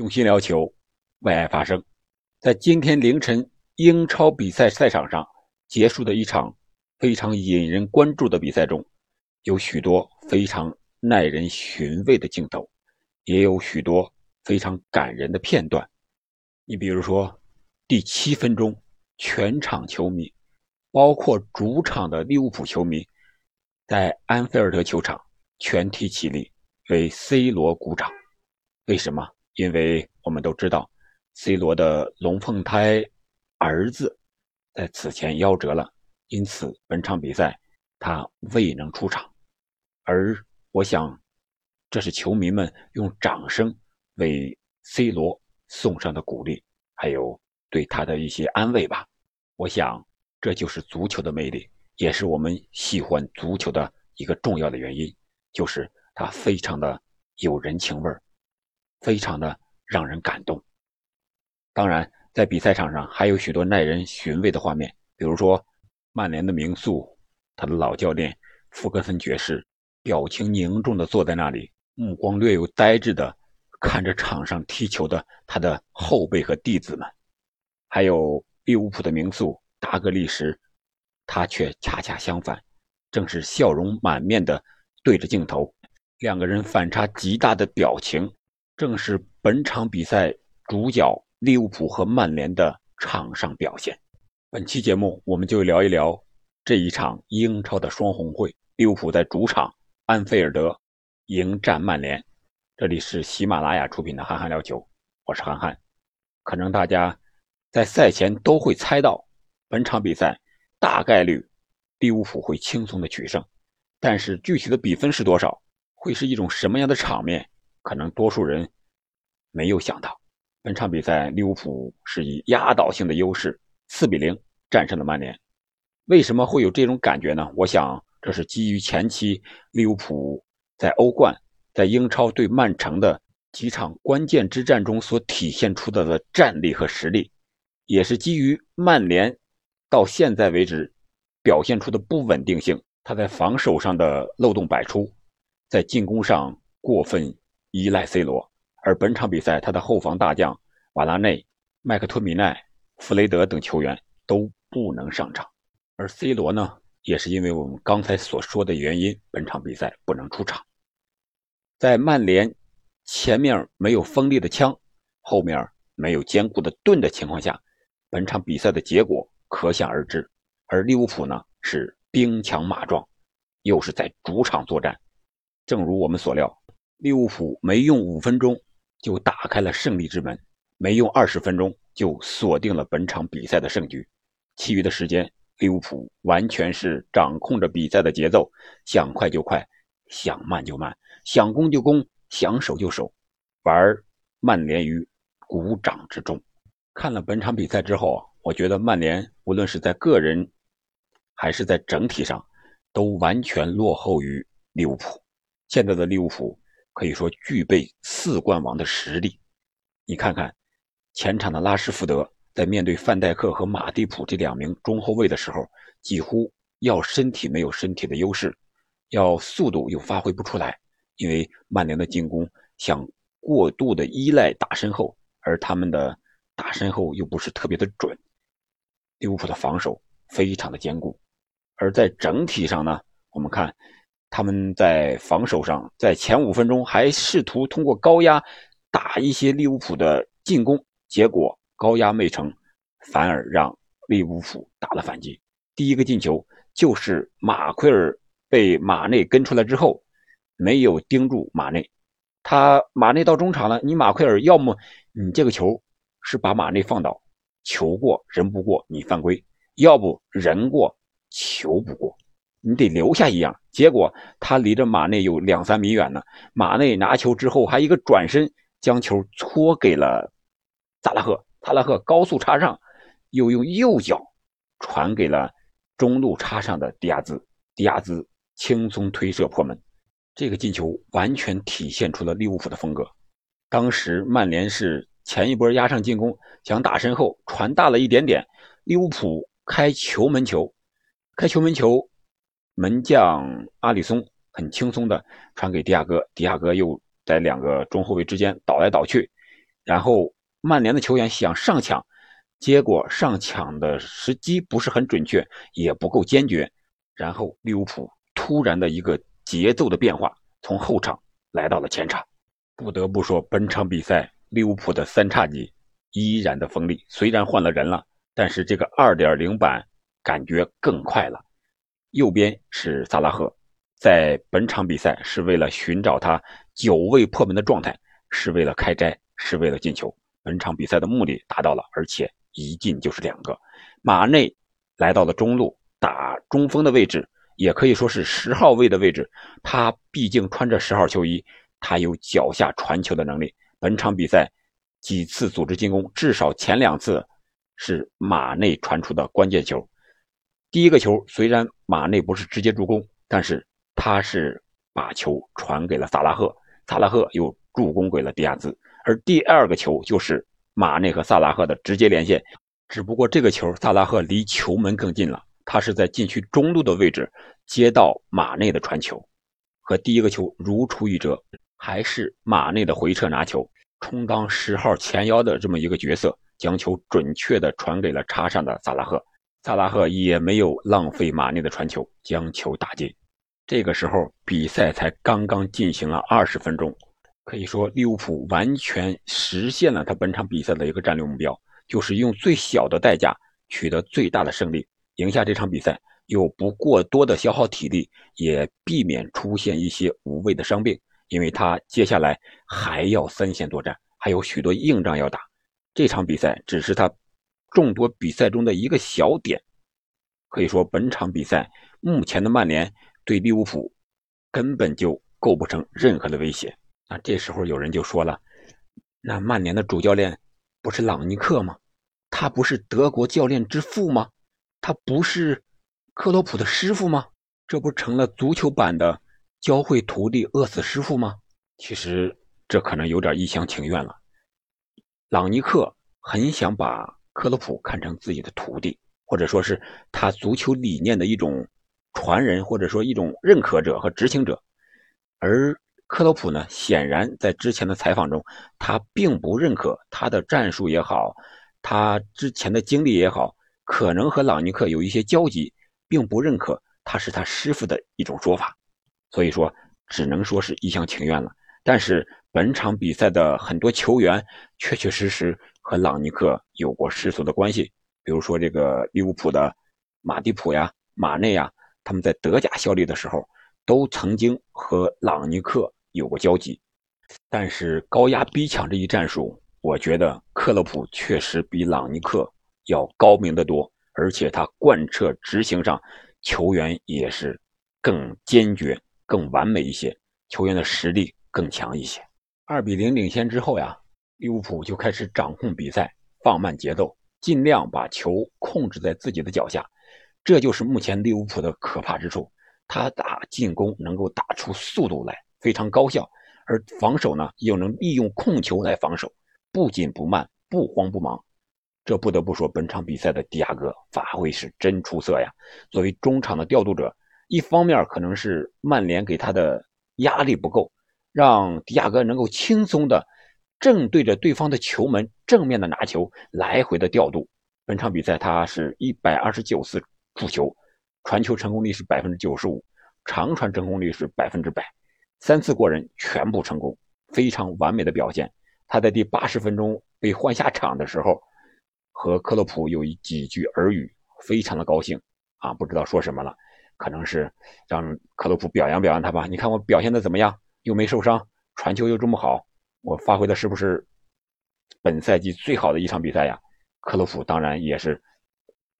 用心聊球，为爱发声。在今天凌晨英超比赛赛场上结束的一场非常引人关注的比赛中，有许多非常耐人寻味的镜头，也有许多非常感人的片段。你比如说，第七分钟，全场球迷，包括主场的利物浦球迷，在安菲尔德球场全体起立为 C 罗鼓掌。为什么？因为我们都知道，C 罗的龙凤胎儿子在此前夭折了，因此本场比赛他未能出场。而我想，这是球迷们用掌声为 C 罗送上的鼓励，还有对他的一些安慰吧。我想，这就是足球的魅力，也是我们喜欢足球的一个重要的原因，就是它非常的有人情味儿。非常的让人感动。当然，在比赛场上还有许多耐人寻味的画面，比如说曼联的名宿，他的老教练福格森爵士，表情凝重的坐在那里，目光略有呆滞的看着场上踢球的他的后辈和弟子们；还有利物浦的名宿达格利什，他却恰恰相反，正是笑容满面的对着镜头，两个人反差极大的表情。正是本场比赛主角利物浦和曼联的场上表现。本期节目，我们就聊一聊这一场英超的双红会。利物浦在主场安菲尔德迎战曼联。这里是喜马拉雅出品的《憨憨聊球》，我是憨憨。可能大家在赛前都会猜到，本场比赛大概率利物浦会轻松的取胜，但是具体的比分是多少，会是一种什么样的场面？可能多数人没有想到，本场比赛利物浦是以压倒性的优势四比零战胜了曼联。为什么会有这种感觉呢？我想这是基于前期利物浦在欧冠、在英超对曼城的几场关键之战中所体现出的的战力和实力，也是基于曼联到现在为止表现出的不稳定性，他在防守上的漏洞百出，在进攻上过分。依赖 C 罗，而本场比赛他的后防大将瓦拉内、麦克托米奈、弗雷德等球员都不能上场，而 C 罗呢，也是因为我们刚才所说的原因，本场比赛不能出场。在曼联前面没有锋利的枪，后面没有坚固的盾的情况下，本场比赛的结果可想而知。而利物浦呢，是兵强马壮，又是在主场作战，正如我们所料。利物浦没用五分钟就打开了胜利之门，没用二十分钟就锁定了本场比赛的胜局。其余的时间，利物浦完全是掌控着比赛的节奏，想快就快，想慢就慢，想攻就攻，想守就守，玩曼联于鼓掌之中。看了本场比赛之后啊，我觉得曼联无论是在个人还是在整体上，都完全落后于利物浦。现在的利物浦。可以说具备四冠王的实力。你看看前场的拉什福德，在面对范戴克和马蒂普这两名中后卫的时候，几乎要身体没有身体的优势，要速度又发挥不出来。因为曼联的进攻想过度的依赖打身后，而他们的打身后又不是特别的准。利物浦的防守非常的坚固，而在整体上呢，我们看。他们在防守上，在前五分钟还试图通过高压打一些利物浦的进攻，结果高压没成，反而让利物浦打了反击。第一个进球就是马奎尔被马内跟出来之后，没有盯住马内，他马内到中场了，你马奎尔要么你这个球是把马内放倒，球过人不过你犯规，要不人过球不过。你得留下一样，结果他离着马内有两三米远呢。马内拿球之后，还一个转身将球搓给了萨拉赫，萨拉赫高速插上，又用右脚传给了中路插上的迪亚兹，迪亚兹轻松推射破门。这个进球完全体现出了利物浦的风格。当时曼联是前一波压上进攻，想打身后传大了一点点，利物浦开球门球，开球门球。门将阿里松很轻松的传给迪亚哥，迪亚哥又在两个中后卫之间倒来倒去，然后曼联的球员想上抢，结果上抢的时机不是很准确，也不够坚决。然后利物浦突然的一个节奏的变化，从后场来到了前场。不得不说，本场比赛利物浦的三叉戟依然的锋利，虽然换了人了，但是这个二点零版感觉更快了。右边是萨拉赫，在本场比赛是为了寻找他久未破门的状态，是为了开斋，是为了进球。本场比赛的目的达到了，而且一进就是两个。马内来到了中路。打中锋的位置，也可以说是十号位的位置。他毕竟穿着十号球衣，他有脚下传球的能力。本场比赛几次组织进攻，至少前两次是马内传出的关键球。第一个球虽然马内不是直接助攻，但是他是把球传给了萨拉赫，萨拉赫又助攻给了迪亚兹。而第二个球就是马内和萨拉赫的直接连线，只不过这个球萨拉赫离球门更近了。他是在禁区中路的位置接到马内的传球，和第一个球如出一辙，还是马内的回撤拿球，充当十号前腰的这么一个角色，将球准确的传给了插上的萨拉赫，萨拉赫也没有浪费马内的传球，将球打进。这个时候比赛才刚刚进行了二十分钟，可以说利物浦完全实现了他本场比赛的一个战略目标，就是用最小的代价取得最大的胜利。赢下这场比赛，又不过多的消耗体力，也避免出现一些无谓的伤病，因为他接下来还要三线作战，还有许多硬仗要打。这场比赛只是他众多比赛中的一个小点，可以说本场比赛目前的曼联对利物浦根本就构不成任何的威胁。那这时候有人就说了：“那曼联的主教练不是朗尼克吗？他不是德国教练之父吗？”他不是克洛普的师傅吗？这不成了足球版的教会徒弟饿死师傅吗？其实这可能有点一厢情愿了。朗尼克很想把克洛普看成自己的徒弟，或者说是他足球理念的一种传人，或者说一种认可者和执行者。而克洛普呢，显然在之前的采访中，他并不认可他的战术也好，他之前的经历也好。可能和朗尼克有一些交集，并不认可他是他师傅的一种说法，所以说只能说是一厢情愿了。但是本场比赛的很多球员确确实实和朗尼克有过世俗的关系，比如说这个利物浦的马蒂普呀、马内呀，他们在德甲效力的时候都曾经和朗尼克有过交集。但是高压逼抢这一战术，我觉得克洛普确实比朗尼克。要高明的多，而且他贯彻执行上，球员也是更坚决、更完美一些，球员的实力更强一些。二比零领先之后呀，利物浦就开始掌控比赛，放慢节奏，尽量把球控制在自己的脚下。这就是目前利物浦的可怕之处，他打进攻能够打出速度来，非常高效；而防守呢，又能利用控球来防守，不紧不慢，不慌不忙。这不得不说，本场比赛的迪亚哥发挥是真出色呀！作为中场的调度者，一方面可能是曼联给他的压力不够，让迪亚哥能够轻松的正对着对方的球门正面的拿球，来回的调度。本场比赛他是一百二十九次触球，传球成功率是百分之九十五，长传成功率是百分之百，三次过人全部成功，非常完美的表现。他在第八十分钟被换下场的时候。和克洛普有一几句耳语，非常的高兴啊，不知道说什么了，可能是让克洛普表扬表扬他吧。你看我表现的怎么样？又没受伤，传球又这么好，我发挥的是不是本赛季最好的一场比赛呀？克洛普当然也是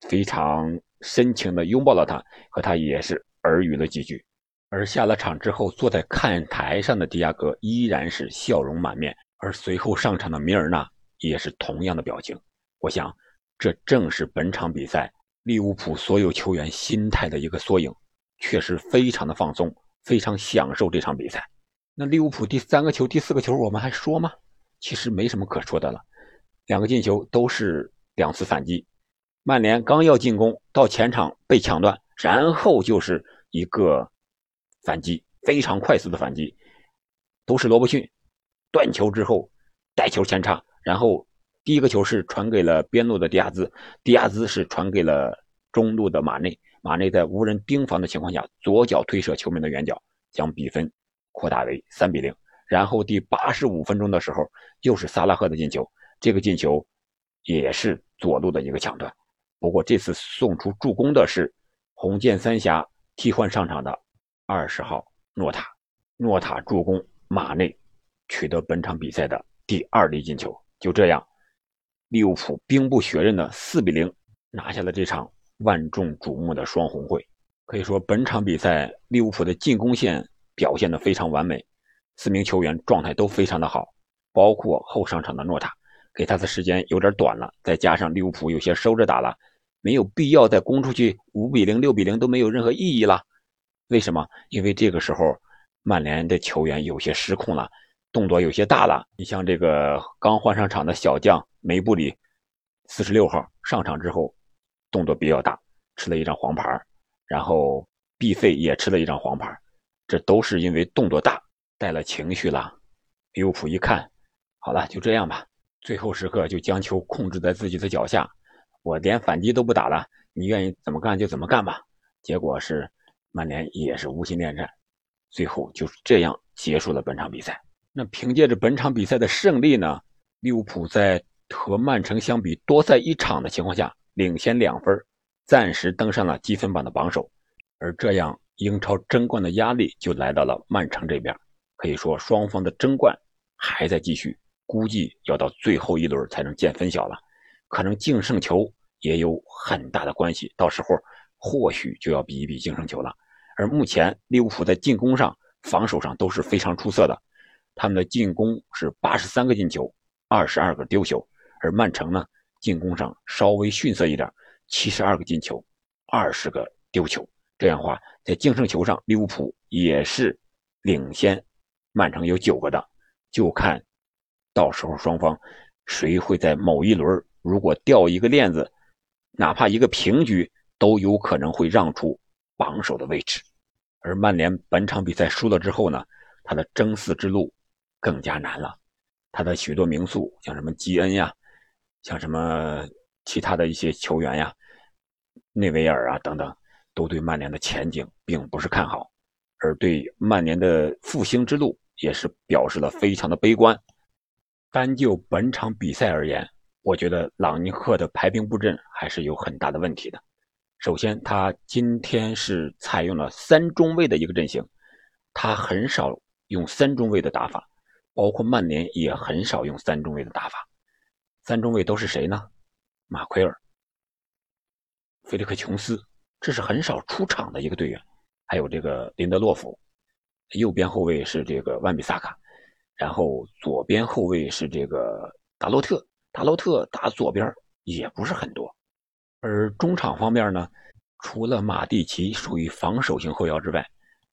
非常深情的拥抱了他，和他也是耳语了几句。而下了场之后，坐在看台上的迪亚哥依然是笑容满面，而随后上场的米尔纳也是同样的表情。我想，这正是本场比赛利物浦所有球员心态的一个缩影，确实非常的放松，非常享受这场比赛。那利物浦第三个球、第四个球，我们还说吗？其实没什么可说的了，两个进球都是两次反击。曼联刚要进攻，到前场被抢断，然后就是一个反击，非常快速的反击，都是罗伯逊断球之后带球前插。然后第一个球是传给了边路的迪亚兹，迪亚兹是传给了中路的马内，马内在无人盯防的情况下，左脚推射球门的远角，将比分扩大为三比零。然后第八十五分钟的时候，又是萨拉赫的进球，这个进球也是左路的一个抢断。不过这次送出助攻的是红箭三峡替换上场的二十号诺塔，诺塔助攻马内取得本场比赛的第二粒进球。就这样，利物浦兵不血刃的四比零拿下了这场万众瞩目的双红会。可以说，本场比赛利物浦的进攻线表现的非常完美。四名球员状态都非常的好，包括后上场的诺塔，给他的时间有点短了，再加上利物浦有些收着打了，没有必要再攻出去五比零、六比零都没有任何意义了。为什么？因为这个时候曼联的球员有些失控了，动作有些大了。你像这个刚换上场的小将梅布里，四十六号上场之后动作比较大，吃了一张黄牌，然后毕费也吃了一张黄牌，这都是因为动作大。带了情绪了，利物浦一看，好了，就这样吧。最后时刻就将球控制在自己的脚下，我连反击都不打了，你愿意怎么干就怎么干吧。结果是曼联也是无心恋战，最后就这样结束了本场比赛。那凭借着本场比赛的胜利呢，利物浦在和曼城相比多赛一场的情况下，领先两分，暂时登上了积分榜的榜首。而这样，英超争冠的压力就来到了曼城这边。可以说，双方的争冠还在继续，估计要到最后一轮才能见分晓了。可能净胜球也有很大的关系，到时候或许就要比一比净胜球了。而目前利物浦在进攻上、防守上都是非常出色的，他们的进攻是八十三个进球，二十二个丢球；而曼城呢，进攻上稍微逊色一点，七十二个进球，二十个丢球。这样的话，在净胜球上，利物浦也是领先。曼城有九个的，就看到时候双方谁会在某一轮如果掉一个链子，哪怕一个平局，都有可能会让出榜首的位置。而曼联本场比赛输了之后呢，他的争四之路更加难了。他的许多名宿，像什么基恩呀，像什么其他的一些球员呀，内维尔啊等等，都对曼联的前景并不是看好，而对曼联的复兴之路。也是表示了非常的悲观。单就本场比赛而言，我觉得朗尼克的排兵布阵还是有很大的问题的。首先，他今天是采用了三中卫的一个阵型，他很少用三中卫的打法，包括曼联也很少用三中卫的打法。三中卫都是谁呢？马奎尔、菲利克琼斯，这是很少出场的一个队员，还有这个林德洛夫。右边后卫是这个万比萨卡，然后左边后卫是这个达洛特。达洛特打左边也不是很多，而中场方面呢，除了马蒂奇属于防守型后腰之外，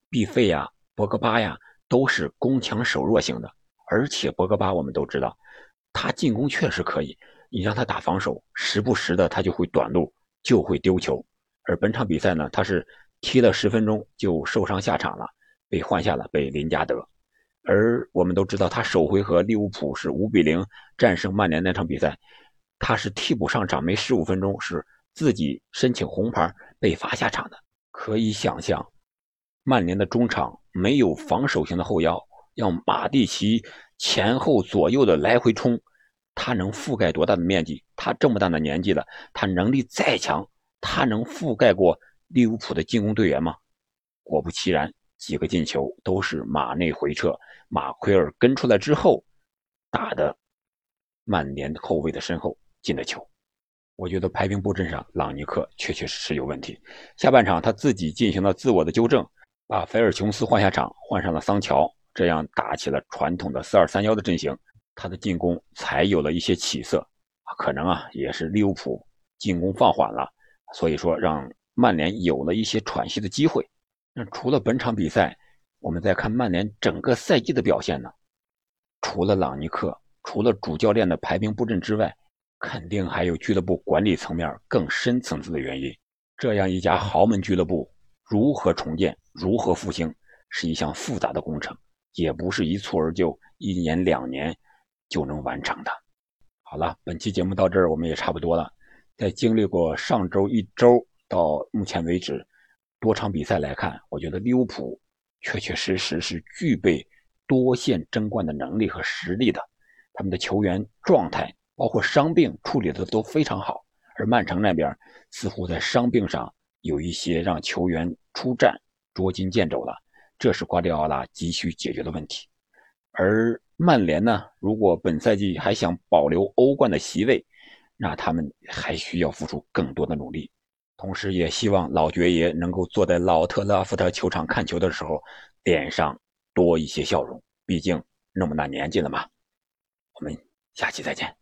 毕费呀、博格巴呀都是攻强守弱型的。而且博格巴我们都知道，他进攻确实可以，你让他打防守，时不时的他就会短路，就会丢球。而本场比赛呢，他是踢了十分钟就受伤下场了。被换下了，被林加德。而我们都知道，他首回合利物浦是五比零战胜曼联那场比赛，他是替补上场，没十五分钟是自己申请红牌被罚下场的。可以想象，曼联的中场没有防守型的后腰，要马蒂奇前后左右的来回冲，他能覆盖多大的面积？他这么大的年纪了，他能力再强，他能覆盖过利物浦的进攻队员吗？果不其然。几个进球都是马内回撤，马奎尔跟出来之后打的，曼联后卫的身后进的球。我觉得排兵布阵上，朗尼克确确实实有问题。下半场他自己进行了自我的纠正，把菲尔琼斯换下场，换上了桑乔，这样打起了传统的四二三幺的阵型，他的进攻才有了一些起色。可能啊，也是利物浦进攻放缓了，所以说让曼联有了一些喘息的机会。那除了本场比赛，我们再看曼联整个赛季的表现呢？除了朗尼克，除了主教练的排兵布阵之外，肯定还有俱乐部管理层面更深层次的原因。这样一家豪门俱乐部如何重建、如何复兴，是一项复杂的工程，也不是一蹴而就、一年两年就能完成的。好了，本期节目到这儿，我们也差不多了。在经历过上周一周到目前为止多场比赛来看，我觉得利物浦确确实实是具备多线争冠的能力和实力的。他们的球员状态，包括伤病处理的都非常好。而曼城那边似乎在伤病上有一些让球员出战捉襟见肘了，这是瓜迪奥拉急需解决的问题。而曼联呢，如果本赛季还想保留欧冠的席位，那他们还需要付出更多的努力，同时也希望老爵爷能够坐在老特拉福德球场看球的时候，脸上多一些笑容。毕竟那么大年纪了嘛。我们下期再见。